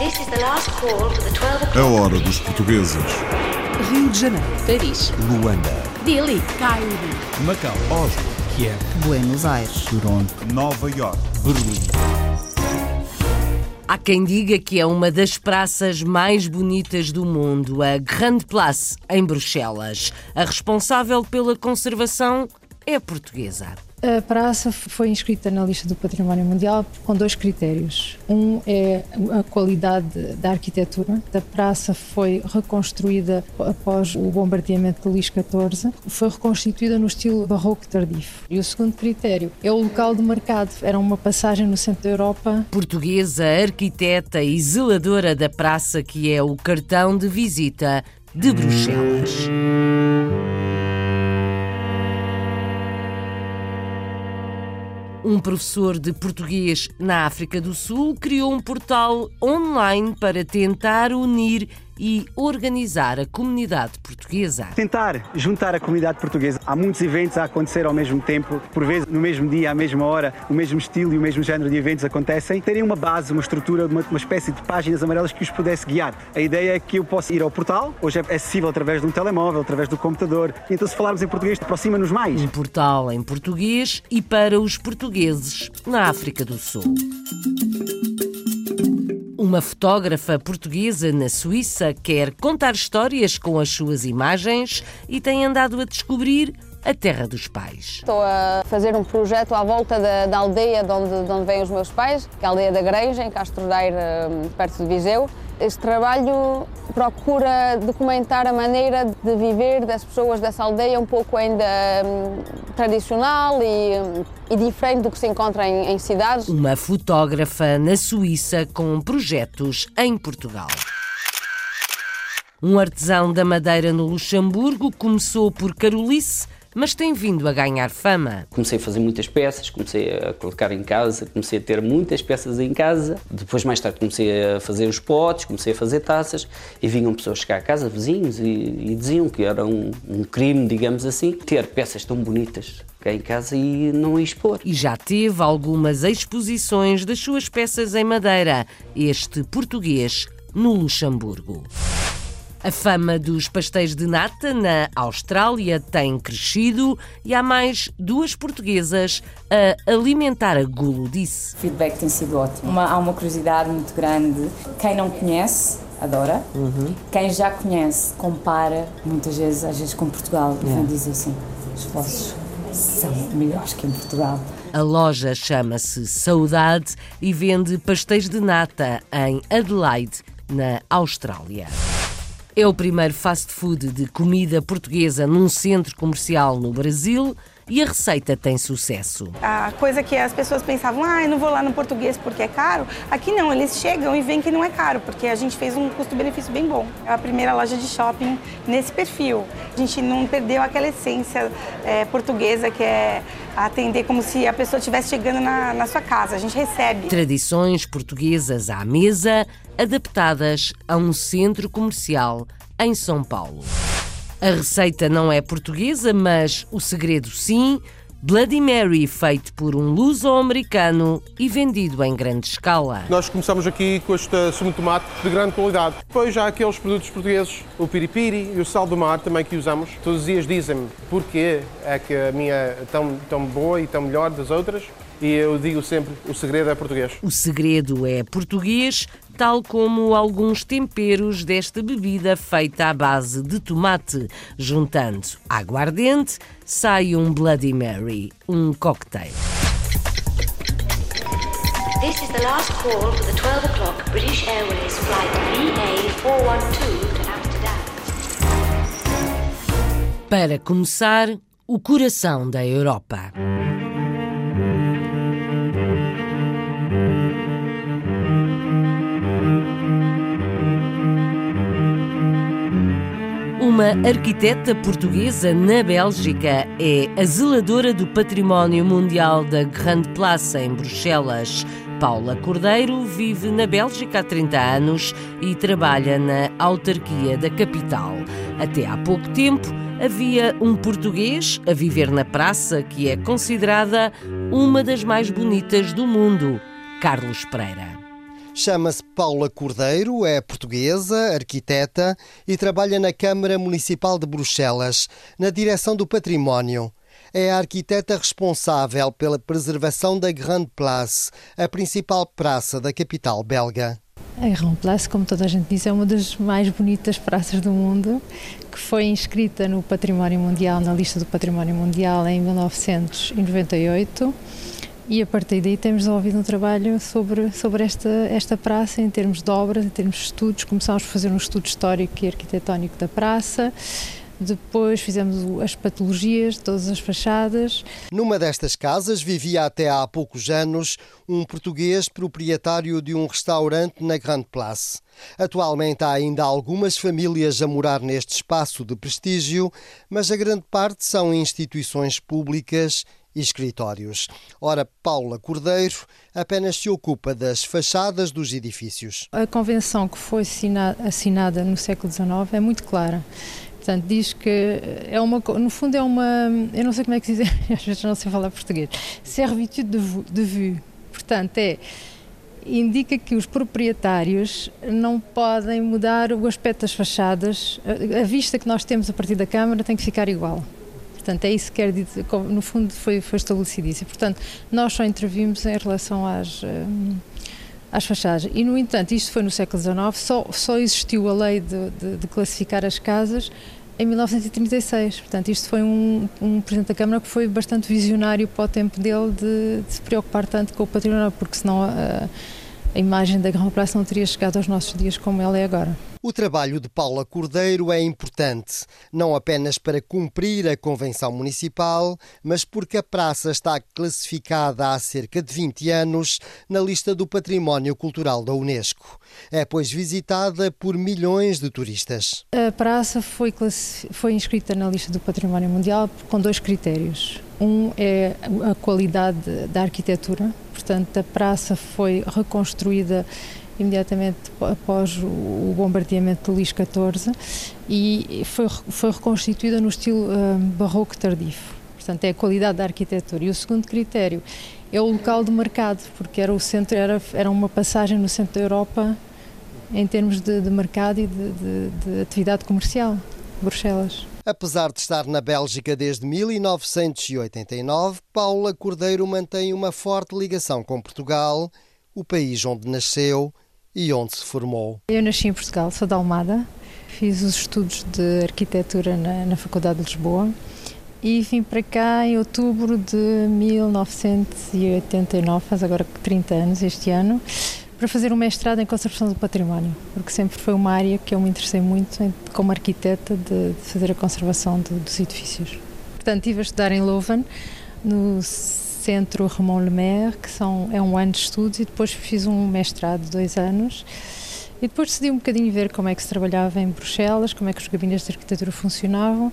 A o'clock. hora dos portugueses. Rio de Janeiro, Paris, Luanda, Delhi, Cairo, Macau, Oslo, Kiev, Buenos Aires. Toronto, Nova York. Berlim. Há quem diga que é uma das praças mais bonitas do mundo, a Grande Place, em Bruxelas. A responsável pela conservação é portuguesa. A praça foi inscrita na lista do Património Mundial com dois critérios. Um é a qualidade da arquitetura. A praça foi reconstruída após o bombardeamento de Luís XIV. Foi reconstituída no estilo barroco tardío. E o segundo critério é o local de mercado. Era uma passagem no centro da Europa Portuguesa, arquiteta e zeladora da praça, que é o cartão de visita de Bruxelas. Um professor de português na África do Sul criou um portal online para tentar unir e organizar a comunidade portuguesa. tentar juntar a comunidade portuguesa. Há muitos eventos a acontecer ao mesmo tempo, por vezes no mesmo dia, à mesma hora, o mesmo estilo e o mesmo género de eventos acontecem. Terem uma base, uma estrutura, uma, uma espécie de páginas amarelas que os pudesse guiar. A ideia é que eu possa ir ao portal, hoje é acessível através de um telemóvel, através do computador. Então, se falarmos em português, aproxima-nos mais. Um portal em português e para os portugueses na África do Sul. Uma fotógrafa portuguesa na Suíça quer contar histórias com as suas imagens e tem andado a descobrir a terra dos pais. Estou a fazer um projeto à volta da, da aldeia de onde, de onde vêm os meus pais, que é a aldeia da Granja, em Castro Daire, hum, perto de Viseu. Este trabalho procura documentar a maneira de viver das pessoas dessa aldeia, um pouco ainda hum, tradicional e, e diferente do que se encontra em, em cidades. Uma fotógrafa na Suíça com projetos em Portugal. Um artesão da madeira no Luxemburgo começou por Carolice, mas tem vindo a ganhar fama. Comecei a fazer muitas peças, comecei a colocar em casa, comecei a ter muitas peças em casa. Depois, mais tarde, comecei a fazer os potes, comecei a fazer taças e vinham pessoas chegar a casa, vizinhos, e, e diziam que era um, um crime, digamos assim, ter peças tão bonitas cá em casa e não expor. e já teve algumas exposições das suas peças em madeira, este português no Luxemburgo. A fama dos pastéis de nata na Austrália tem crescido e há mais duas portuguesas a alimentar a guludice. O feedback tem sido ótimo. Uma- há uma curiosidade muito grande. Quem não conhece, adora. Quem já conhece, compara muitas vezes, às vezes com Portugal. E vem dizer assim: os vossos são melhores que em Portugal. A loja chama-se Saudade e vende pastéis de nata em Adelaide, na Austrália. É o primeiro fast food de comida portuguesa num centro comercial no Brasil e a receita tem sucesso. A coisa que as pessoas pensavam, ah, eu não vou lá no português porque é caro. Aqui não, eles chegam e veem que não é caro, porque a gente fez um custo-benefício bem bom. É a primeira loja de shopping nesse perfil. A gente não perdeu aquela essência é, portuguesa que é atender como se a pessoa estivesse chegando na, na sua casa. A gente recebe. Tradições portuguesas à mesa, adaptadas a um centro comercial em São Paulo. A receita não é portuguesa, mas o segredo sim. Bloody Mary, feito por um luso-americano e vendido em grande escala. Nós começamos aqui com este sumo de tomate de grande qualidade. Depois já aqueles produtos portugueses, o piripiri e o sal do mar também que usamos. Todos os dias dizem-me porquê é que a minha é tão, tão boa e tão melhor das outras. E eu digo sempre, o segredo é português. O segredo é português, tal como alguns temperos desta bebida feita à base de tomate. Juntando aguardente, sai um Bloody Mary, um cocktail. This is the last call for the 12 o'clock British Airways flight VA412 to Amsterdam. Para começar, o coração da Europa. Uma arquiteta portuguesa na Bélgica é a zeladora do património mundial da Grande Place em Bruxelas. Paula Cordeiro vive na Bélgica há 30 anos e trabalha na autarquia da capital. Até há pouco tempo havia um português a viver na praça que é considerada uma das mais bonitas do mundo, Carlos Pereira. Chama-se Paula Cordeiro, é portuguesa, arquiteta e trabalha na Câmara Municipal de Bruxelas, na direção do património. É a arquiteta responsável pela preservação da Grande Place, a principal praça da capital belga. A Grand Place, como toda a gente diz, é uma das mais bonitas praças do mundo, que foi inscrita no Património Mundial, na lista do Património Mundial em 1998 e a partir daí temos desenvolvido um trabalho sobre, sobre esta, esta praça em termos de obras, em termos de estudos. Começámos a fazer um estudo histórico e arquitetónico da praça. Depois fizemos as patologias de todas as fachadas. Numa destas casas vivia até há poucos anos um português proprietário de um restaurante na Grande Place. Atualmente há ainda algumas famílias a morar neste espaço de prestígio, mas a grande parte são instituições públicas e escritórios. Ora, Paula Cordeiro apenas se ocupa das fachadas dos edifícios. A convenção que foi assinada no século XIX é muito clara. Portanto, diz que é uma, no fundo é uma, eu não sei como é que se diz, às vezes não sei falar português, servitude de vue. Portanto, é indica que os proprietários não podem mudar o aspecto das fachadas, a vista que nós temos a partir da Câmara tem que ficar igual. Portanto, é isso que quer dizer, no fundo foi, foi estabelecido isso. Portanto, nós só intervimos em relação às, hum, às fachadas. E, no entanto, isto foi no século XIX, só, só existiu a lei de, de, de classificar as casas em 1936. Portanto, isto foi um, um, Presidente da Câmara que foi bastante visionário para o tempo dele de, de se preocupar tanto com o património, porque senão a, a imagem da Grande Praça não teria chegado aos nossos dias como ela é agora. O trabalho de Paula Cordeiro é importante, não apenas para cumprir a Convenção Municipal, mas porque a praça está classificada há cerca de 20 anos na lista do Património Cultural da Unesco. É, pois, visitada por milhões de turistas. A praça foi, foi inscrita na lista do Património Mundial com dois critérios. Um é a qualidade da arquitetura, portanto, a praça foi reconstruída imediatamente após o bombardeamento do Luís XIV e foi, foi reconstituída no estilo um, barroco tardio. Portanto, é a qualidade da arquitetura. E o segundo critério é o local de mercado, porque era o centro, era, era uma passagem no centro da Europa em termos de, de mercado e de, de, de atividade comercial, Bruxelas. Apesar de estar na Bélgica desde 1989, Paula Cordeiro mantém uma forte ligação com Portugal, o país onde nasceu e onde se formou? Eu nasci em Portugal, sou da Almada, fiz os estudos de arquitetura na, na Faculdade de Lisboa e vim para cá em outubro de 1989, faz agora 30 anos este ano, para fazer um mestrado em conservação do património, porque sempre foi uma área que eu me interessei muito como arquiteta de, de fazer a conservação dos edifícios. Portanto, estive a estudar em Leuven, no Centro Ramon Lemaire, que são, é um ano de estudos, e depois fiz um mestrado de dois anos. E depois decidi um bocadinho ver como é que se trabalhava em Bruxelas, como é que os gabinetes de arquitetura funcionavam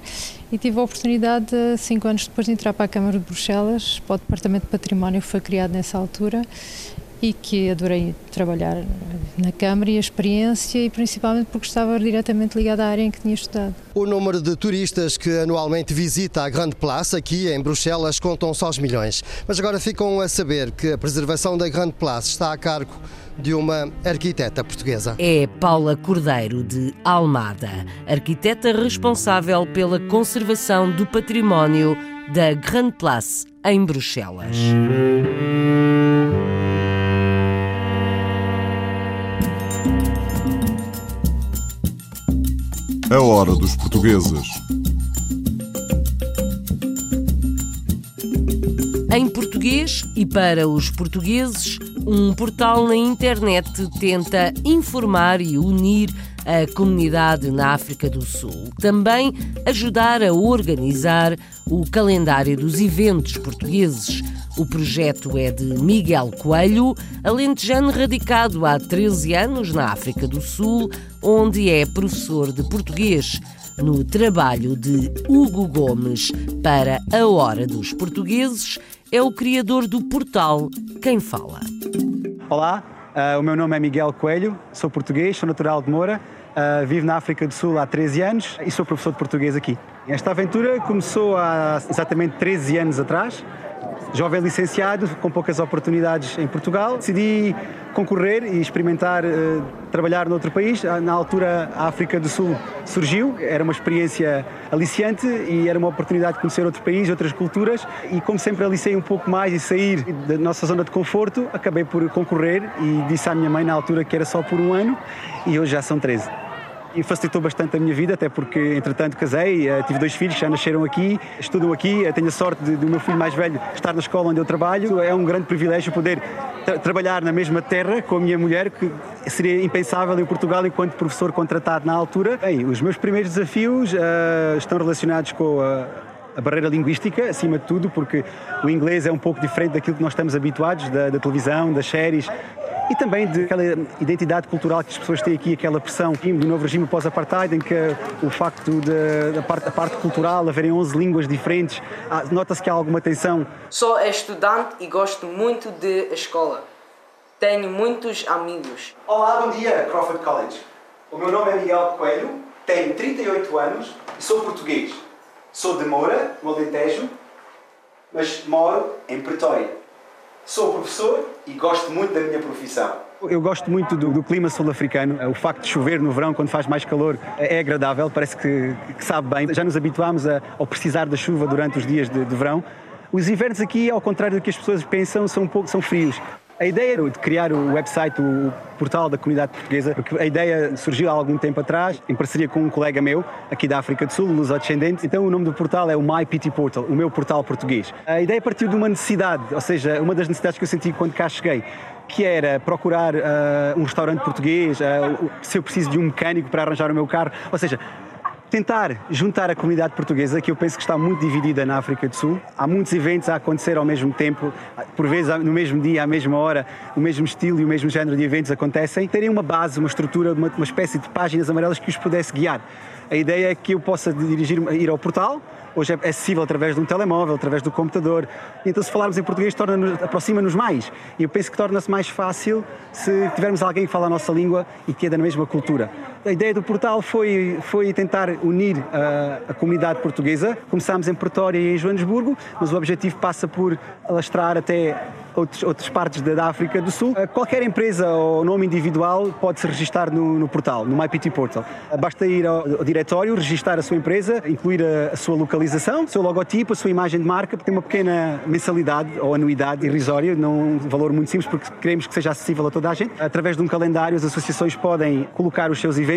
e tive a oportunidade, cinco anos depois, de entrar para a Câmara de Bruxelas, para o Departamento de Património que foi criado nessa altura e que adorei trabalhar na Câmara e a experiência e principalmente porque estava diretamente ligada à área em que tinha estudado. O número de turistas que anualmente visita a Grande Place aqui em Bruxelas contam só os milhões. Mas agora ficam a saber que a preservação da Grande Place está a cargo de uma arquiteta portuguesa. É Paula Cordeiro, de Almada, arquiteta responsável pela conservação do património da Grande Place em Bruxelas. A hora dos portugueses. Em português e para os portugueses, um portal na internet tenta informar e unir a comunidade na África do Sul. Também ajudar a organizar o calendário dos eventos portugueses o projeto é de Miguel Coelho, alentejano radicado há 13 anos na África do Sul, onde é professor de português. No trabalho de Hugo Gomes para A Hora dos Portugueses, é o criador do portal Quem Fala. Olá, uh, o meu nome é Miguel Coelho, sou português, sou natural de Moura, uh, vivo na África do Sul há 13 anos e sou professor de português aqui. Esta aventura começou há exatamente 13 anos atrás, jovem licenciado, com poucas oportunidades em Portugal, decidi concorrer e experimentar uh, trabalhar noutro país. Ah, na altura, a África do Sul surgiu, era uma experiência aliciante e era uma oportunidade de conhecer outro país, outras culturas. E como sempre alicei um pouco mais e sair da nossa zona de conforto, acabei por concorrer e disse à minha mãe na altura que era só por um ano e hoje já são 13 e facilitou bastante a minha vida, até porque, entretanto, casei, eh, tive dois filhos já nasceram aqui, estudam aqui, eh, tenho a sorte do meu filho mais velho estar na escola onde eu trabalho. É um grande privilégio poder tra trabalhar na mesma terra com a minha mulher, que seria impensável em Portugal enquanto professor contratado na altura. Bem, os meus primeiros desafios uh, estão relacionados com a a barreira linguística, acima de tudo, porque o inglês é um pouco diferente daquilo que nós estamos habituados, da, da televisão, das séries, e também de aquela identidade cultural que as pessoas têm aqui, aquela pressão do novo regime pós-apartheid, em que o facto da parte, parte cultural, haverem 11 línguas diferentes, nota-se que há alguma tensão. Sou estudante e gosto muito de escola. Tenho muitos amigos. Olá, bom dia, Crawford College. O meu nome é Miguel Coelho, tenho 38 anos e sou português. Sou de Moura, no Alentejo, mas moro em Pretória. Sou professor e gosto muito da minha profissão. Eu gosto muito do, do clima sul-africano. O facto de chover no verão, quando faz mais calor, é agradável, parece que, que sabe bem. Já nos habituámos a, ao precisar da chuva durante os dias de, de verão. Os invernos aqui, ao contrário do que as pessoas pensam, são um pouco são frios. A ideia de criar o website, o portal da comunidade portuguesa, porque a ideia surgiu há algum tempo atrás, em parceria com um colega meu, aqui da África do Sul, luso-descendente. Então o nome do portal é o My PT Portal, o meu portal português. A ideia partiu de uma necessidade, ou seja, uma das necessidades que eu senti quando cá cheguei, que era procurar uh, um restaurante português, uh, se eu preciso de um mecânico para arranjar o meu carro, ou seja, tentar juntar a comunidade portuguesa, que eu penso que está muito dividida na África do Sul. Há muitos eventos a acontecer ao mesmo tempo, por vezes no mesmo dia, à mesma hora, o mesmo estilo e o mesmo género de eventos acontecem. Terem uma base, uma estrutura, uma, uma espécie de páginas amarelas que os pudesse guiar. A ideia é que eu possa dirigir, ir ao portal, hoje é acessível através de um telemóvel, através do computador. Então, se falarmos em português, aproxima-nos mais. E eu penso que torna-se mais fácil se tivermos alguém que fala a nossa língua e que é da mesma cultura. A ideia do portal foi, foi tentar unir a, a comunidade portuguesa. Começámos em Pretória e em Joanesburgo, mas o objetivo passa por alastrar até outros, outras partes da África do Sul. Qualquer empresa ou nome individual pode se registrar no, no portal, no MyPT Portal. Basta ir ao, ao, diretório, registrar a sua empresa, incluir a, a, sua localização, o seu logotipo, a sua imagem de marca, tem uma pequena mensalidade ou anuidade irrisória, não um valor muito simples, porque queremos que seja acessível a toda a gente. Através de um calendário, as associações podem colocar os seus eventos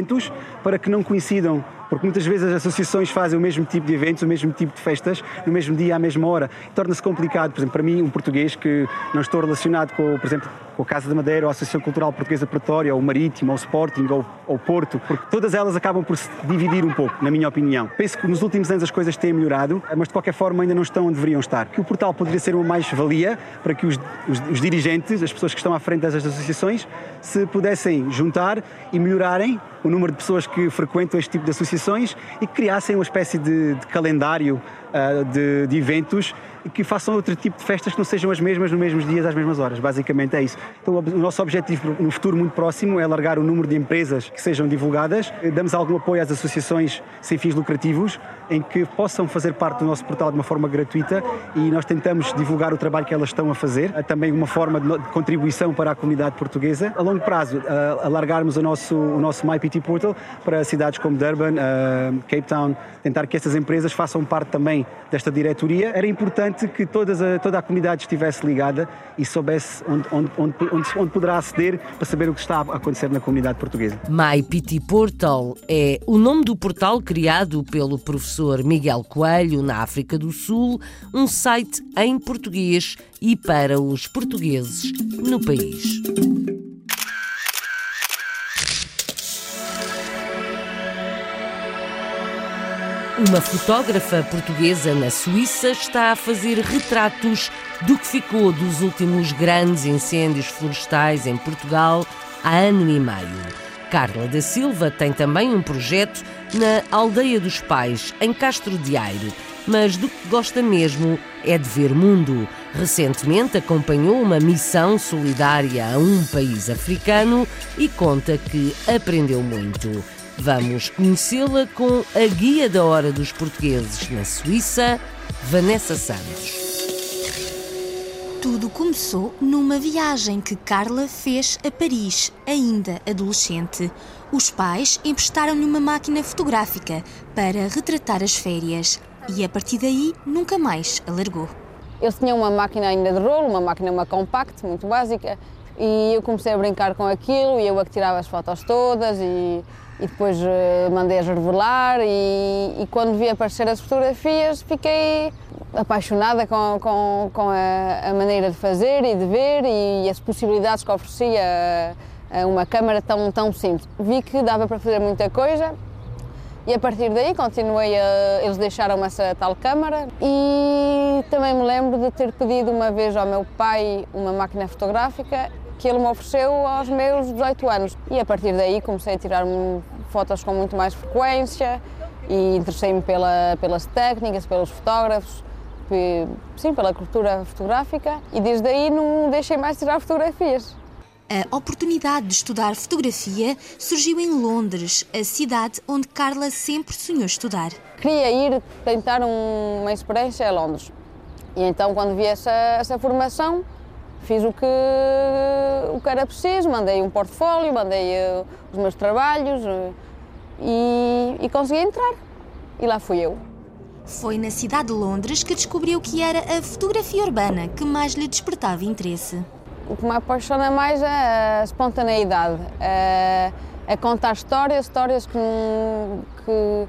para que não coincidam porque muitas vezes as associações fazem o mesmo tipo de eventos, o mesmo tipo de festas, no mesmo dia, à mesma hora. Torna-se complicado, por exemplo, para mim, um português que não estou relacionado com, por exemplo, com a Casa da Madeira, ou a Associação Cultural Portuguesa Pretória, ou o Marítimo, ou o Sporting, ou o Porto, porque todas elas acabam por se dividir um pouco, na minha opinião. Penso que nos últimos anos as coisas têm melhorado, mas de qualquer forma ainda não estão onde deveriam estar. Que o portal poderia ser uma mais-valia para que os, os, os dirigentes, as pessoas que estão à frente dessas associações, se pudessem juntar e melhorarem o número de pessoas que frequentam este tipo de associações e criassem uma espécie de, de calendário uh, de, de eventos que façam outro tipo de festas que não sejam as mesmas nos mesmos dias, às mesmas horas. Basicamente é isso. Então, o nosso objetivo no futuro muito próximo é alargar o número de empresas que sejam divulgadas. Damos algum apoio às associações sem fins lucrativos em que possam fazer parte do nosso portal de uma forma gratuita e nós tentamos divulgar o trabalho que elas estão a fazer. É também uma forma de contribuição para a comunidade portuguesa. A longo prazo, alargarmos o nosso, o nosso MyPT Portal para cidades como Durban, Cape Town, tentar que essas empresas façam parte também desta diretoria. Era importante que todas a, toda a comunidade estivesse ligada e soubesse onde, onde, onde, onde, onde poderá aceder para saber o que está a acontecer na comunidade portuguesa. MyPT Portal é o nome do portal criado pelo professor Miguel Coelho, na África do Sul, um site em português e para os portugueses no país. Uma fotógrafa portuguesa na Suíça está a fazer retratos do que ficou dos últimos grandes incêndios florestais em Portugal há ano e meio. Carla da Silva tem também um projeto na Aldeia dos Pais, em Castro de Aire, mas do que gosta mesmo é de ver mundo. Recentemente acompanhou uma missão solidária a um país africano e conta que aprendeu muito. Vamos conhecê-la com a Guia da Hora dos Portugueses na Suíça, Vanessa Santos. Tudo começou numa viagem que Carla fez a Paris, ainda adolescente. Os pais emprestaram-lhe uma máquina fotográfica para retratar as férias e a partir daí nunca mais a largou. Eles tinham uma máquina ainda de rolo, uma máquina uma compact, muito básica, e eu comecei a brincar com aquilo e eu é que tirava as fotos todas e, e depois uh, mandei-as revelar e, e, quando vi aparecer as fotografias fiquei apaixonada com, com, com a, a, maneira de fazer e de ver e, e as possibilidades que oferecia uma câmara tão, tão simples. Vi que dava para fazer muita coisa e a partir daí continuei a. Eles deixaram-me essa tal câmara e também me lembro de ter pedido uma vez ao meu pai uma máquina fotográfica que ele me ofereceu aos meus 18 anos. E a partir daí comecei a tirar fotos com muito mais frequência e interessei-me pela, pelas técnicas, pelos fotógrafos, sim, pela cultura fotográfica e desde aí não deixei mais tirar fotografias. A oportunidade de estudar fotografia surgiu em Londres, a cidade onde Carla sempre sonhou estudar. Queria ir tentar um, uma experiência a Londres. E então, quando vi essa, essa formação, fiz o que, o que era preciso, mandei um portfólio, mandei uh, os meus trabalhos uh, e, e consegui entrar. E lá fui eu. Foi na cidade de Londres que descobriu que era a fotografia urbana que mais lhe despertava interesse. O que me apaixona mais é a espontaneidade, é, é contar histórias, histórias que, que,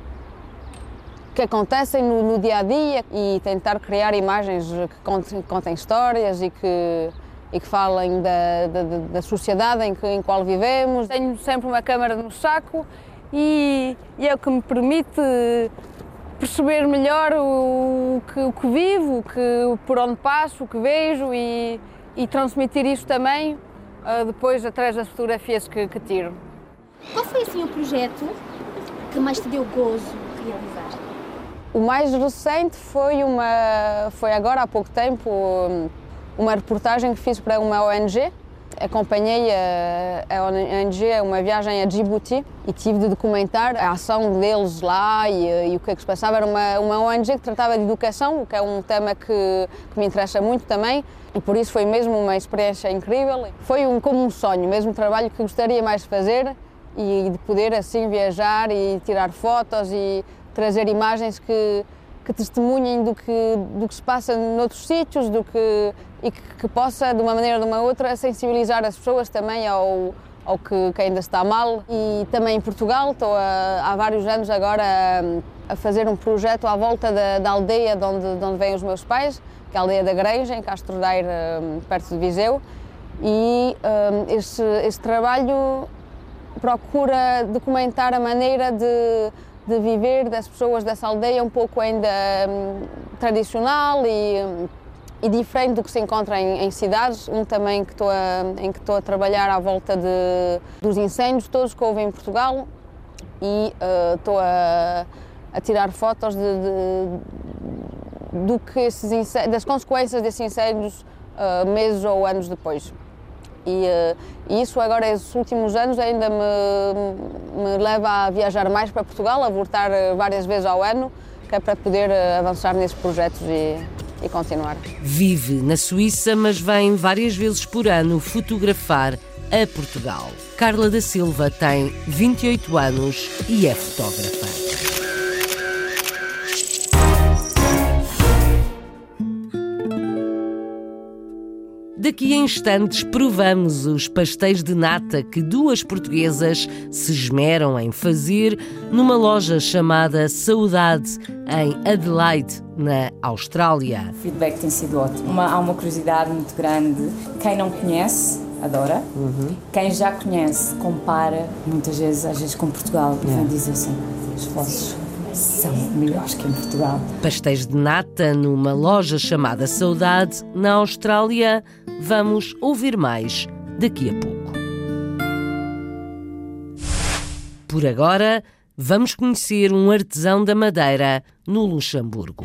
que acontecem no, no, dia a dia e tentar criar imagens que contem, contem histórias e que, e que falem da, da, da sociedade em, que, em qual vivemos. Tenho sempre uma câmera no saco e, e é o que me permite perceber melhor o que, o que vivo, o que, por onde passo, o que vejo e, e transmitir isso também uh, depois através das fotografias que, que, tiro. Qual foi assim o projeto que mais te deu gozo realizar? O mais recente foi uma foi agora há pouco tempo uma reportagem que fiz para uma ONG acompanhei a, a ONG a uma viagem a Djibouti e tive de documentar a ação deles lá e, e, o que é que se passava. Era uma, uma ONG que tratava de educação, o que é um tema que, que, me interessa muito também e por isso foi mesmo uma experiência incrível. Foi um, como um sonho, mesmo trabalho que gostaria mais de fazer e de poder assim viajar e tirar fotos e trazer imagens que que testemunhem do que, do que se passa noutros sítios do que, e que, que, possa, de uma maneira ou de uma outra, sensibilizar as pessoas também ao, ao que, que ainda está mal. E também em Portugal, estou a, há vários anos agora a, a, fazer um projeto à volta da, da aldeia de onde, de onde vêm os meus pais, que é a aldeia da Granja, em Castro Daire, perto de Viseu. E um, esse, esse trabalho procura documentar a maneira de de viver das pessoas dessa aldeia um pouco ainda um, tradicional e, hum, e, diferente do que se encontra em, em cidades. Um também que a, em que estou a trabalhar à volta de, dos incêndios todos que houve em Portugal e uh, estou a, a, tirar fotos de, de, do que esses das consequências desses incêndios uh, meses ou anos depois. E, uh, isso agora, esses últimos anos, ainda me, me, leva a viajar mais para Portugal, a voltar eh, várias vezes ao ano, que é para poder uh, avançar nesses projetos e, e continuar. Vive na Suíça, mas vem várias vezes por ano fotografar a Portugal. Carla da Silva tem 28 anos e é fotógrafa. Daqui a instantes provamos os pastéis de nata que duas portuguesas se esmeram em fazer numa loja chamada Saudade, em Adelaide, na Austrália. O feedback tem sido ótimo. Uma, há uma curiosidade muito grande. Quem não conhece, adora. Uhum. Quem já conhece, compara muitas vezes, às vezes com Portugal, yeah. e diz assim, os vossos são melhores que em Portugal. Pastéis de nata numa loja chamada Saudade, na Austrália. Vamos ouvir mais daqui a pouco. Por agora, vamos conhecer um artesão da madeira no Luxemburgo.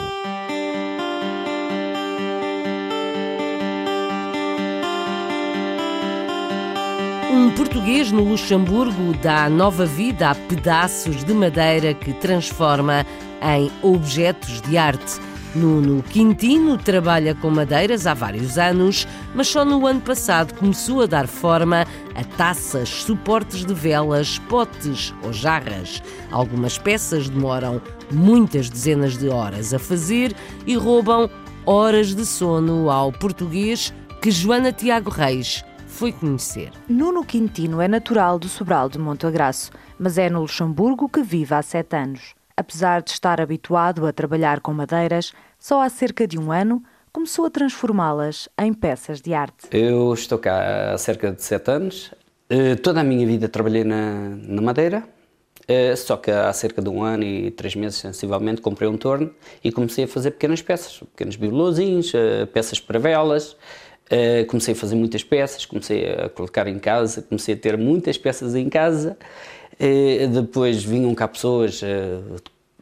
Um português no Luxemburgo dá nova vida a pedaços de madeira que transforma em objetos de arte. Nuno Quintino trabalha com madeiras há vários anos, mas só no ano passado começou a dar forma a taças, suportes de velas, potes ou jarras. Algumas peças demoram muitas dezenas de horas a fazer e roubam horas de sono ao português que Joana Tiago Reis foi conhecer. Nuno Quintino é natural do Sobral de Monteagraço, mas é no Luxemburgo que vive há sete anos. Apesar de estar habituado a trabalhar com madeiras, só há cerca de um ano começou a transformá-las em peças de arte. Eu estou cá há cerca de sete anos. Eh, toda a minha vida trabalhei na, na madeira, eh, só que há cerca de um ano e três meses, sensivelmente, comprei um torno e comecei a fazer pequenas peças, pequenos bibelozinhos, eh, peças para velas. Comecei a fazer muitas peças, comecei a colocar em casa, comecei a ter muitas peças em casa. Depois vinham cá pessoas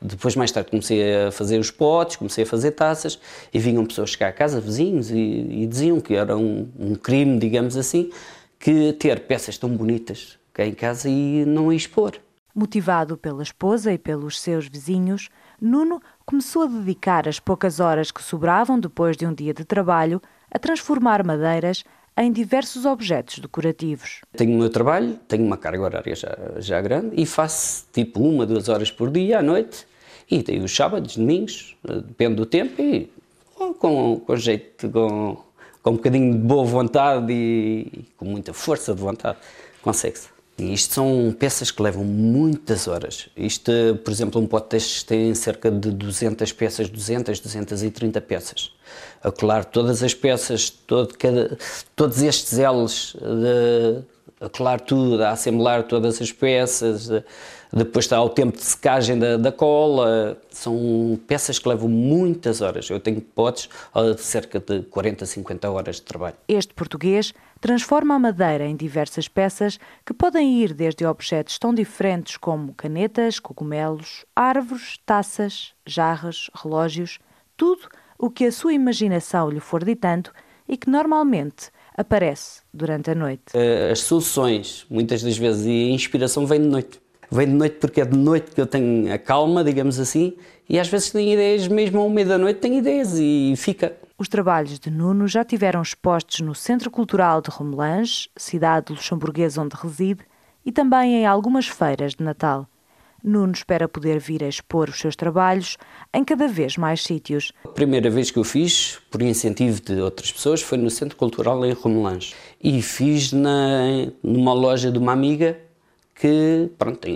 depois, mais tarde, comecei a fazer os potes, comecei a fazer taças e vinham pessoas chegar a casa, vizinhos, e, e diziam que era um, um, crime, digamos assim, que ter peças tão bonitas cá em casa e não expor. Motivado pela esposa e pelos seus vizinhos, Nuno começou a dedicar as poucas horas que sobravam depois de um dia de trabalho a transformar madeiras em diversos objetos decorativos. Tenho o meu trabalho, tenho uma carga horária já, já grande e faço tipo uma, duas horas por dia à noite e tenho os sábados, domingos, depende do tempo e com, com jeito, com, com um bocadinho de boa vontade e com muita força de vontade, consegue-se. Isto são peças que levam muitas horas. Isto, por exemplo, um pote destes tem cerca de 200 peças, 200, 230 peças. A colar todas as peças, todo, cada, todos estes elos, de, a colar tudo, a assemblar todas as peças, depois está o tempo de secagem da, da, cola. São peças que levam muitas horas. Eu tenho potes de cerca de 40, 50 horas de trabalho. Este português transforma a madeira em diversas peças que podem ir desde objetos tão diferentes como canetas, cogumelos, árvores, taças, jarras, relógios, tudo o que a sua imaginação lhe for ditando e que normalmente aparece durante a noite. Eh, as soluções, muitas das vezes, e a inspiração vem de noite. Vem de noite porque é de noite que eu tenho a calma, digamos assim, e às vezes tenho ideias, mesmo ao meio da noite, tenho ideias e fica. Os trabalhos de Nuno já tiveram expostos no Centro Cultural de Romelange, cidade luxemburguesa onde reside, e também em algumas feiras de Natal. Nuno espera poder vir a expor os seus trabalhos em cada vez mais sítios. A primeira vez que eu fiz, por incentivo de outras pessoas, foi no Centro Cultural em Romelange. E fiz na, numa loja de uma amiga que pronto,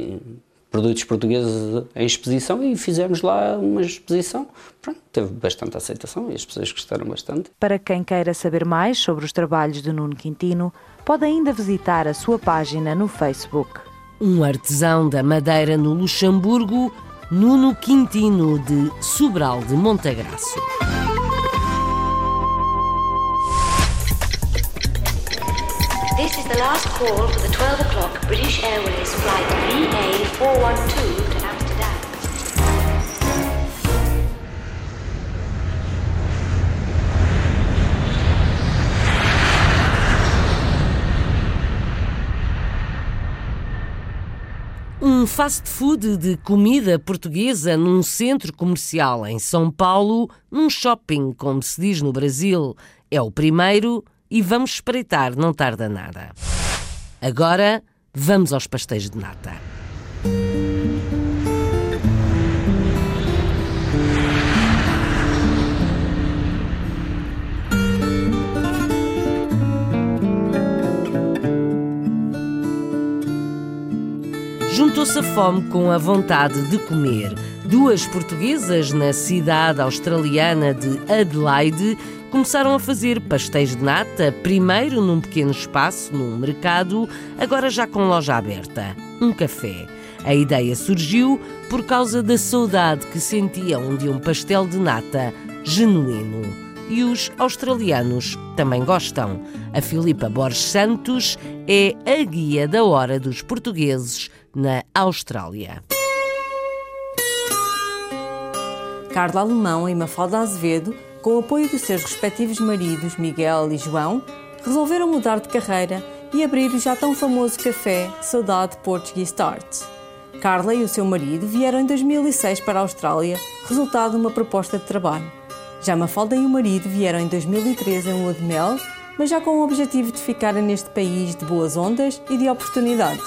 produtos portugueses em exposição e fizemos lá uma exposição. Pronto, teve bastante aceitação e as pessoas gostaram bastante. Para quem queira saber mais sobre os trabalhos de Nuno Quintino, pode ainda visitar a sua página no Facebook. Um artesão da madeira no Luxemburgo, Nuno Quintino de Sobral de Montagraço. This is the last call for the 12 o'clock British Airways flight VA412 to Amsterdam. Um fast food de comida portuguesa num centro comercial em São Paulo, num shopping, como se diz no Brasil. É o primeiro e vamos espreitar, não tarda nada. Agora, vamos aos pastéis de nata. Juntou-se a fome com a vontade de comer. Duas portuguesas na cidade australiana de Adelaide começaram a fazer pastéis de nata, primeiro num pequeno espaço, num mercado, agora já com loja aberta, um café. A ideia surgiu por causa da saudade que sentiam de um pastel de nata genuíno. E os australianos também gostam. A Filipa Borges Santos é a guia da hora dos portugueses na Austrália. Carla Alemão e Mafalda Azevedo com o apoio dos seus respectivos maridos Miguel e João, resolveram mudar de carreira e abrir o já tão famoso café Saudade Portuguese Start. Carla e o seu marido vieram em 2006 para a Austrália, resultado de uma proposta de trabalho. Já Mafalda e o marido vieram em 2013 em lua de mel, mas já com o objetivo de ficarem neste país de boas ondas e de oportunidades.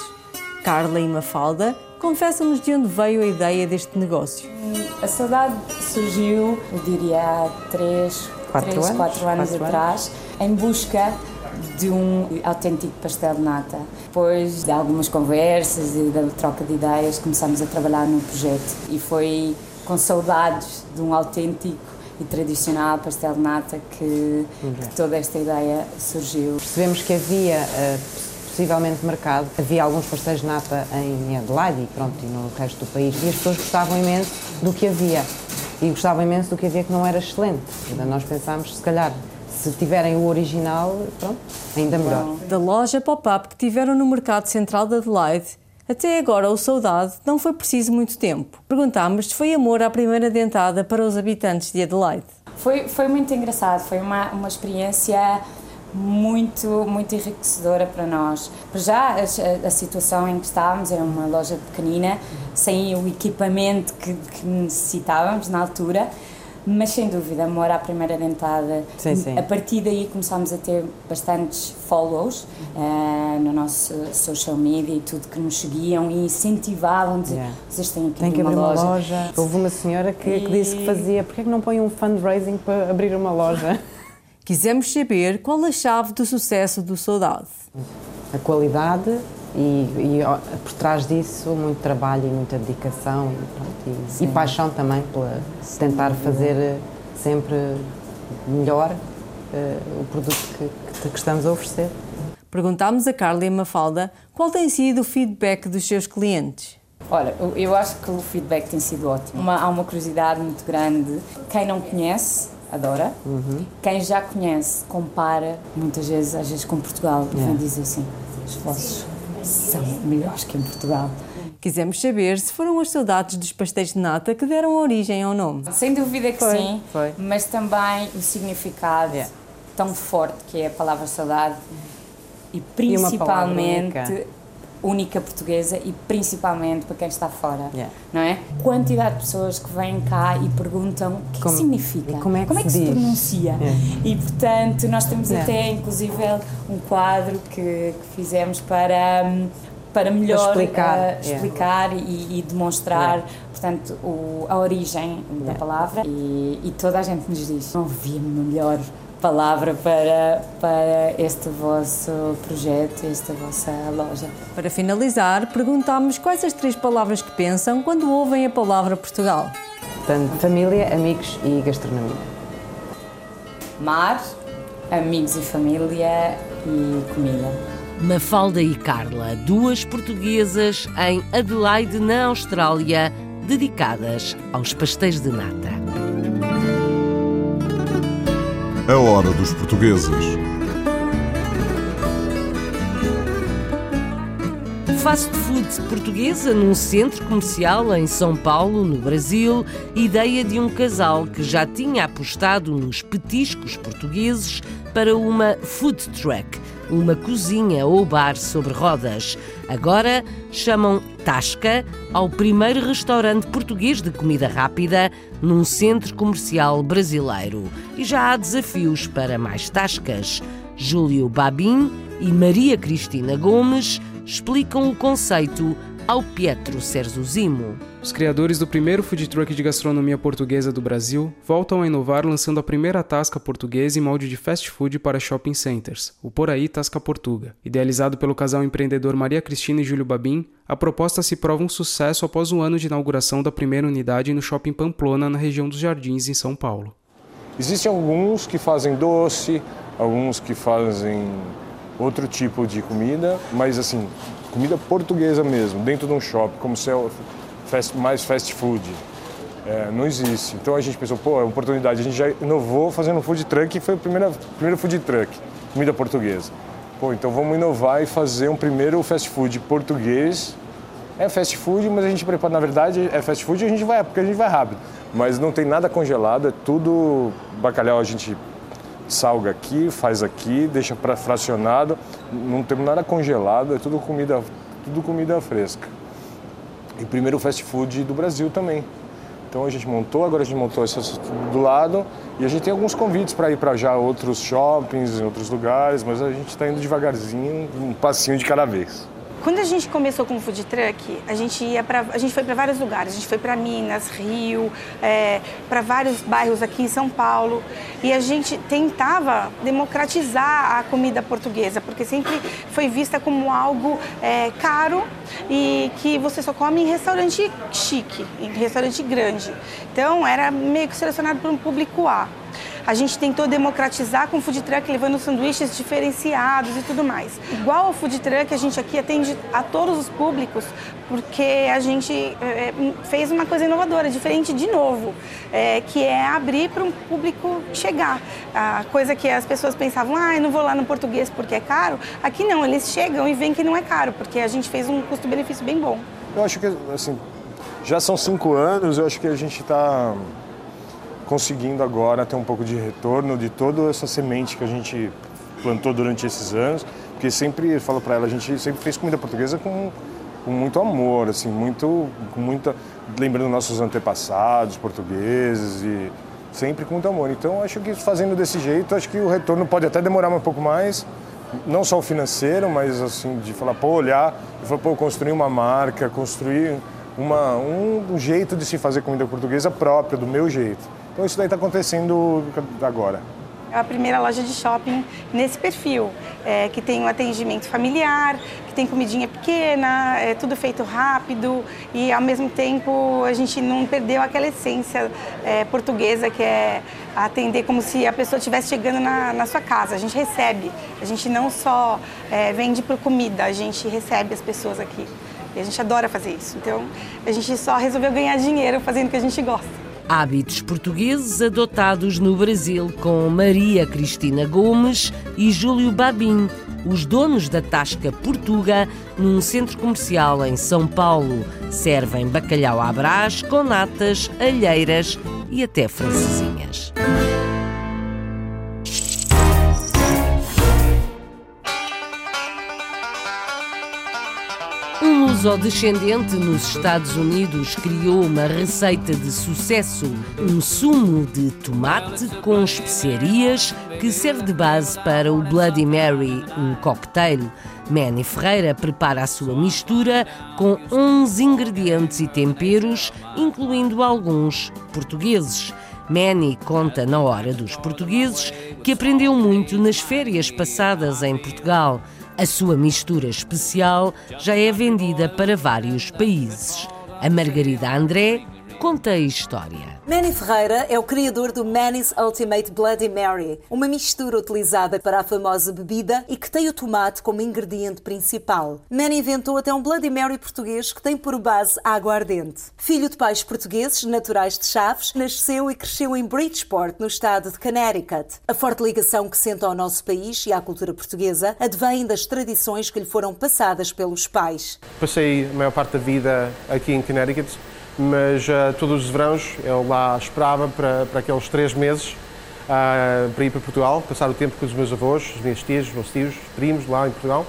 Carla e Mafalda confessam-nos de onde veio a ideia deste negócio. A saudade surgiu, eu diria, há 3, Quatro 3 anos? 4 anos Quatro atrás, em busca de um autêntico pastel de nata. Depois de algumas conversas e da troca de ideias, começámos a trabalhar no projeto e foi com saudades de um autêntico e tradicional pastel de nata que, que toda esta ideia surgiu. Percebemos que havia eh, possivelmente mercado, havia alguns pastéis de nata em Adelaide e, pronto, e no resto do país e as pessoas gostavam imenso do que havia e gostavam imenso do que havia que não era excelente. Portanto, nós pensámos, se calhar, se tiverem o original, pronto, ainda melhor. Da loja pop-up que tiveram no mercado central de Adelaide, até agora o Saudade não foi preciso muito tempo. Perguntámos se foi amor à primeira dentada para os habitantes de Adelaide. Foi, foi muito engraçado, foi uma, uma experiência muito, muito enriquecedora para nós. Para já, a, a, situação em que estávamos era uma loja pequenina, sem o equipamento que, que necessitávamos na altura, mas sem dúvida, amor à primeira dentada. Sim, sim. A partir daí começámos a ter bastantes follows uh, no nosso social media e tudo que nos seguiam e incentivavam, dizer, Yeah. vocês têm aqui Tem que uma abrir loja. uma loja. Houve uma senhora que, que disse que fazia, porquê é que não põe um fundraising para abrir uma loja? Quisemos saber qual a chave do sucesso do Saudade. A qualidade e, e, por trás disso muito trabalho e muita dedicação e, pronto, e- e, paixão também por tentar fazer eh, sempre melhor eh, o produto que, que- que estamos a oferecer. Perguntámos a Carla e a Mafalda qual tem sido o feedback dos seus clientes. Olha, eu- eu acho que o feedback tem sido ótimo. Uma- há uma curiosidade muito grande. Quem não conhece, adora. Quem já conhece, compara muitas vezes, às vezes com Portugal. E vem Yeah. dizer assim, os vossos são melhores que em Portugal. Quisemos saber se foram as saudades dos pastéis de nata que deram origem ao nome. Sem dúvida que Foi, sim, foi. mas também o significado tão forte que é a palavra saudade e principalmente única. portuguesa e principalmente para quem está fora, Yeah. não é? Quantidade de pessoas que vêm cá e perguntam o que, é que Como- significa, e como é que se se, pronuncia. Yeah. E portanto nós temos Yeah. até inclusive um quadro que, que fizemos para hum, para melhor Para explicar, yeah. explicar e, e demonstrar portanto o- a origem da palavra e, e toda a gente nos diz não havia melhor palavra para, para este vosso projeto, esta vossa loja. Para finalizar, perguntámos quais as três palavras que pensam quando ouvem a palavra Portugal. Portanto, família, amigos e gastronomia. Mar, amigos e família e comida. Mafalda e Carla, duas portuguesas em Adelaide, na Austrália, dedicadas aos pastéis de nata. A hora dos portugueses. Fast food portuguesa num centro comercial em São Paulo, no Brasil, ideia de um casal que já tinha apostado nos petiscos portugueses para uma food truck, uma cozinha ou bar sobre rodas. Agora chamam Tasca ao primeiro restaurante português de comida rápida num centro comercial brasileiro. E já há desafios para mais tascas. Júlio Babin e Maria Cristina Gomes explicam o conceito ao Pietro Serzuzimo. Os criadores do primeiro food truck de gastronomia portuguesa do Brasil voltam a inovar lançando a primeira tasca portuguesa em molde de fast food para shopping centers, o Poraí Tasca Portuga. Idealizado pelo casal empreendedor Maria Cristina e Júlio Babin, a proposta se prova um sucesso após um ano de inauguração da primeira unidade no shopping Pamplona, na região dos Jardins, em São Paulo. Existem alguns que fazem doce, alguns que fazem outro tipo de comida, mas assim, comida portuguesa mesmo, dentro de um shopping, como se é fast, mais fast food. É, não existe. Então a gente pensou, pô, é uma oportunidade. A gente já inovou fazendo um food truck e foi o primeiro, primeiro food truck, comida portuguesa. Pô, então vamos inovar e fazer um primeiro fast food português. É fast food, mas a gente prepara, na verdade, é fast food e a gente vai, porque a gente vai rápido. Mas não tem nada congelado, é tudo bacalhau a gente salga aqui, faz aqui, deixa para fracionado, não tem nada congelado, é tudo comida, tudo comida fresca. E primeiro fast food do Brasil também. Então a gente montou, agora a gente montou essa do lado e a gente tem alguns convites para ir para já outros shoppings, em outros lugares, mas a gente está indo devagarzinho, um passinho de cada vez. Quando a gente começou com o food truck, a gente ia para, a gente foi para vários lugares. A gente foi para Minas, Rio, é, para vários bairros aqui em São Paulo, e a gente tentava democratizar a comida portuguesa, porque sempre foi vista como algo é, caro e que você só come em restaurante chique, em restaurante grande. Então era meio que selecionado para um público A. A gente tentou democratizar com o food truck, levando sanduíches diferenciados e tudo mais. Igual ao food truck, a gente aqui atende a todos os públicos, porque a gente é, fez uma coisa inovadora, diferente de novo, é, que é abrir para um público chegar. A coisa que as pessoas pensavam, ah, eu não vou lá no português porque é caro. Aqui não, eles chegam e veem que não é caro, porque a gente fez um custo-benefício bem bom. Eu acho que, assim, já são cinco anos, eu acho que a gente está conseguindo agora ter um pouco de retorno de toda essa semente que a gente plantou durante esses anos, porque sempre falo para ela, a gente sempre fez comida portuguesa com, com muito amor, assim, muito, com muita, lembrando nossos antepassados portugueses e sempre com muito amor. Então acho que fazendo desse jeito, acho que o retorno pode até demorar um pouco mais, não só o financeiro, mas assim de falar, pô, olhar e falar, pô, construir uma marca, construir uma, um, um jeito de se fazer comida portuguesa própria, do meu jeito. Então isso daí está acontecendo agora. É a primeira loja de shopping nesse perfil, é, que tem um atendimento familiar, que tem comidinha pequena, é tudo feito rápido e ao mesmo tempo a gente não perdeu aquela essência é, portuguesa que é atender como se a pessoa estivesse chegando na, na, sua casa. A gente recebe, a gente não só é, vende por comida, a gente recebe as pessoas aqui. E a gente adora fazer isso. Então a gente só resolveu ganhar dinheiro fazendo o que a gente gosta. Hábitos portugueses adotados no Brasil com Maria Cristina Gomes e Júlio Babin, os donos da Tasca Portuga, num centro comercial em São Paulo. Servem bacalhau à brás com natas, alheiras e até francesinhas. Luso-descendente nos Estados Unidos criou uma receita de sucesso, um sumo de tomate com especiarias que serve de base para o Bloody Mary, um cocktail. Manny Ferreira prepara a sua mistura com 11 ingredientes e temperos, incluindo alguns portugueses. Manny conta na hora dos portugueses que aprendeu muito nas férias passadas em Portugal. A sua mistura especial já é vendida para vários países. A Margarida André conta a história. Manny Ferreira é o criador do Manny's Ultimate Bloody Mary, uma mistura utilizada para a famosa bebida e que tem o tomate como ingrediente principal. Manny inventou até um Bloody Mary português que tem por base água ardente. Filho de pais portugueses, naturais de Chaves, nasceu e cresceu em Bridgeport, no estado de Connecticut. A forte ligação que sente ao nosso país e à cultura portuguesa advém das tradições que lhe foram passadas pelos pais. Passei a maior parte da vida aqui em Connecticut mas uh, todos os verões eu lá esperava para, para aqueles três meses uh, para ir para Portugal, passar o tempo com os meus avós, as minhas tias, os meus tios, primos lá em Portugal.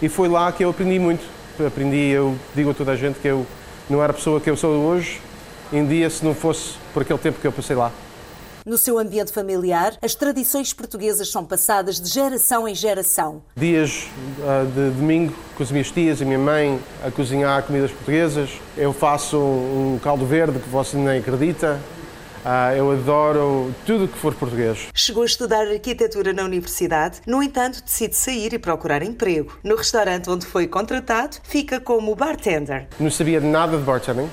E foi lá que eu aprendi muito. Aprendi, eu digo a toda a gente que eu não era a pessoa que eu sou hoje em dia se não fosse por aquele tempo que eu passei lá. No seu ambiente familiar, as tradições portuguesas são passadas de geração em geração. Dias uh, de domingo com as minhas tias e a minha mãe a cozinhar comidas portuguesas. Eu faço um caldo verde que você nem acredita. Uh, eu adoro tudo que for português. Chegou a estudar arquitetura na universidade, no entanto, decide sair e procurar emprego. No restaurante onde foi contratado, fica como bartender. Não sabia nada de bartending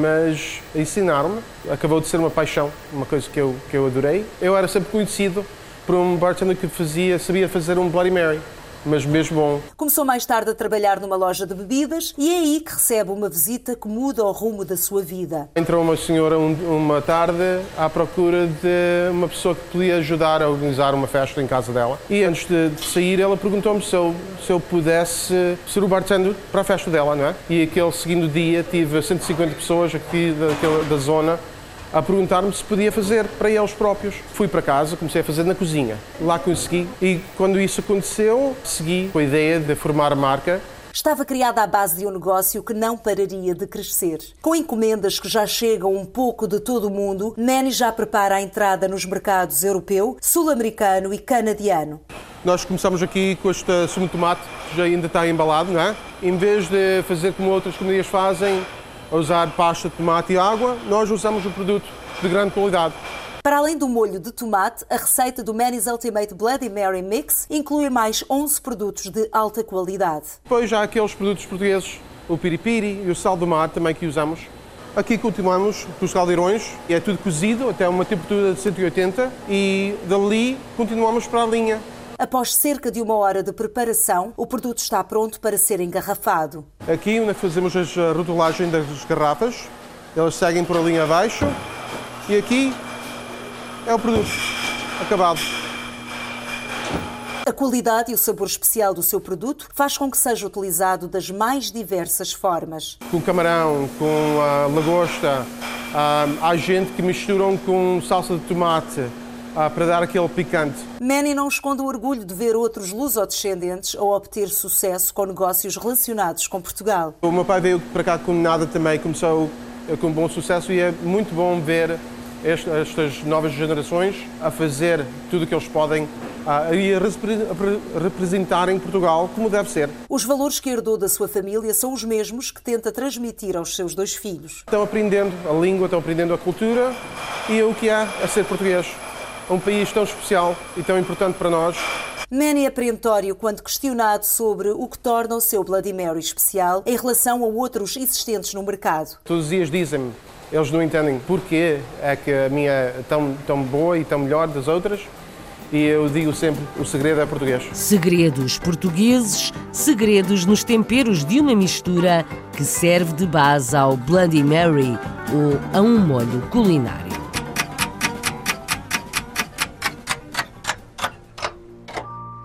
mas ensinaram-me, acabou de ser uma paixão, uma coisa que eu, que eu adorei. Eu era sempre conhecido por um bartender que fazia, sabia fazer um Bloody Mary mas mesmo bom. Começou mais tarde a trabalhar numa loja de bebidas e é aí que recebe uma visita que muda o rumo da sua vida. Entrou uma senhora um, uma tarde à procura de uma pessoa que podia ajudar a organizar uma festa em casa dela. E antes de, de sair, ela perguntou-me se eu, se eu pudesse ser o bartender para a festa dela, não é? E aquele seguinte dia tive 150 pessoas aqui daquela, da zona a perguntar-me se podia fazer para eles próprios. Fui para casa, comecei a fazer na cozinha. Lá consegui e quando isso aconteceu, segui com a ideia de formar a marca estava criada à base de um negócio que não pararia de crescer. Com encomendas que já chegam um pouco de todo o mundo, Manny já prepara a entrada nos mercados europeu, sul-americano e canadiano. Nós começamos aqui com este sumo de tomate, que já ainda está embalado, não é? Em vez de fazer como outras comunidades fazem, usar pasta de tomate e água, nós usamos um produto de grande qualidade. Para além do molho de tomate, a receita do Manny's Ultimate Bloody Mary Mix inclui mais 11 produtos de alta qualidade. Depois já há aqueles produtos portugueses, o piripiri e o sal do mar também que usamos. Aqui continuamos com os caldeirões, é tudo cozido até uma temperatura de 180 e dali continuamos para a linha. Após cerca de uma hora de preparação, o produto está pronto para ser engarrafado. Aqui onde fazemos a rotulagem das garrafas, elas seguem por a linha abaixo e aqui é o produto acabado. A qualidade e o sabor especial do seu produto faz com que seja utilizado das mais diversas formas. Com camarão, com a lagosta, há gente que misturam com salsa de tomate, ah, para dar aquele picante. Manny não esconde o orgulho de ver outros lusodescendentes a obter sucesso com negócios relacionados com Portugal. O meu pai veio para cá com nada também, começou com bom sucesso e é muito bom ver estas novas gerações a fazer tudo o que eles podem ah, e a representar em Portugal como deve ser. Os valores que herdou da sua família são os mesmos que tenta transmitir aos seus dois filhos. Estão aprendendo a língua, estão aprendendo a cultura e o que é a ser português um país tão especial e tão importante para nós. Manny é perentório quando questionado sobre o que torna o seu Bloody Mary especial em relação a outros existentes no mercado. Todos os dias dizem-me, eles não entendem porquê é que a minha é tão, tão boa e tão melhor das outras. E eu digo sempre: o segredo é português. Segredos portugueses, segredos nos temperos de uma mistura que serve de base ao Bloody Mary ou a um molho culinário.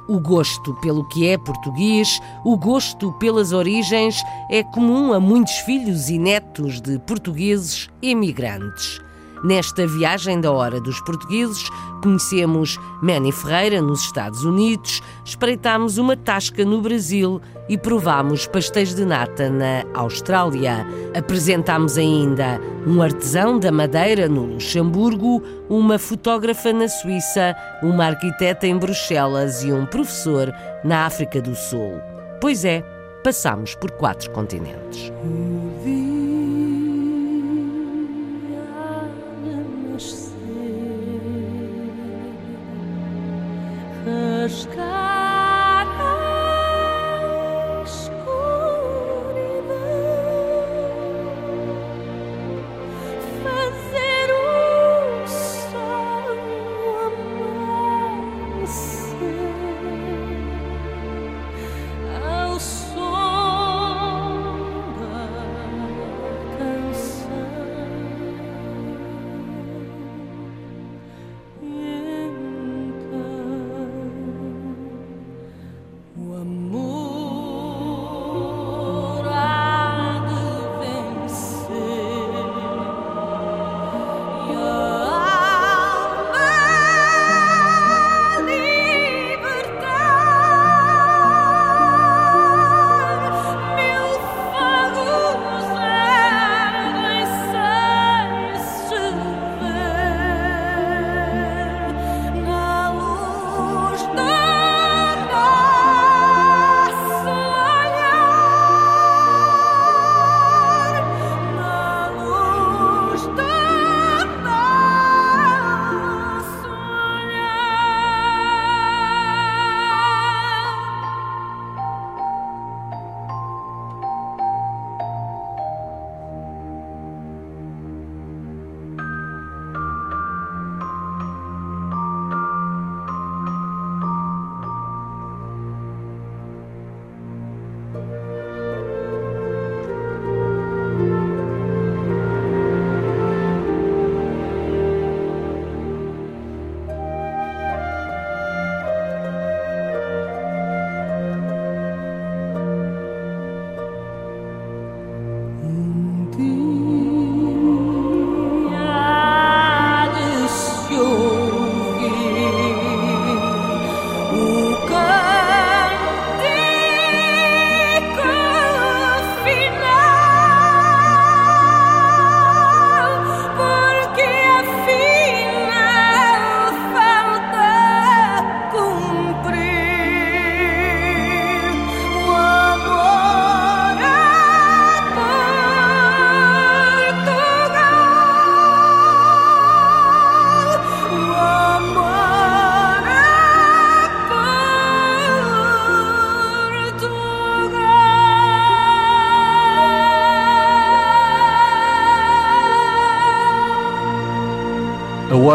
O gosto pelo que é português, o gosto pelas origens, é comum a muitos filhos e netos de portugueses emigrantes. Nesta viagem da Hora dos Portugueses, conhecemos Manny Ferreira nos Estados Unidos, espreitámos uma tasca no Brasil e provámos pastéis de nata na Austrália. Apresentámos ainda um artesão da madeira no Luxemburgo, uma fotógrafa na Suíça, uma arquiteta em Bruxelas e um professor na África do Sul. Pois é, passamos por quatro continentes. mieszka.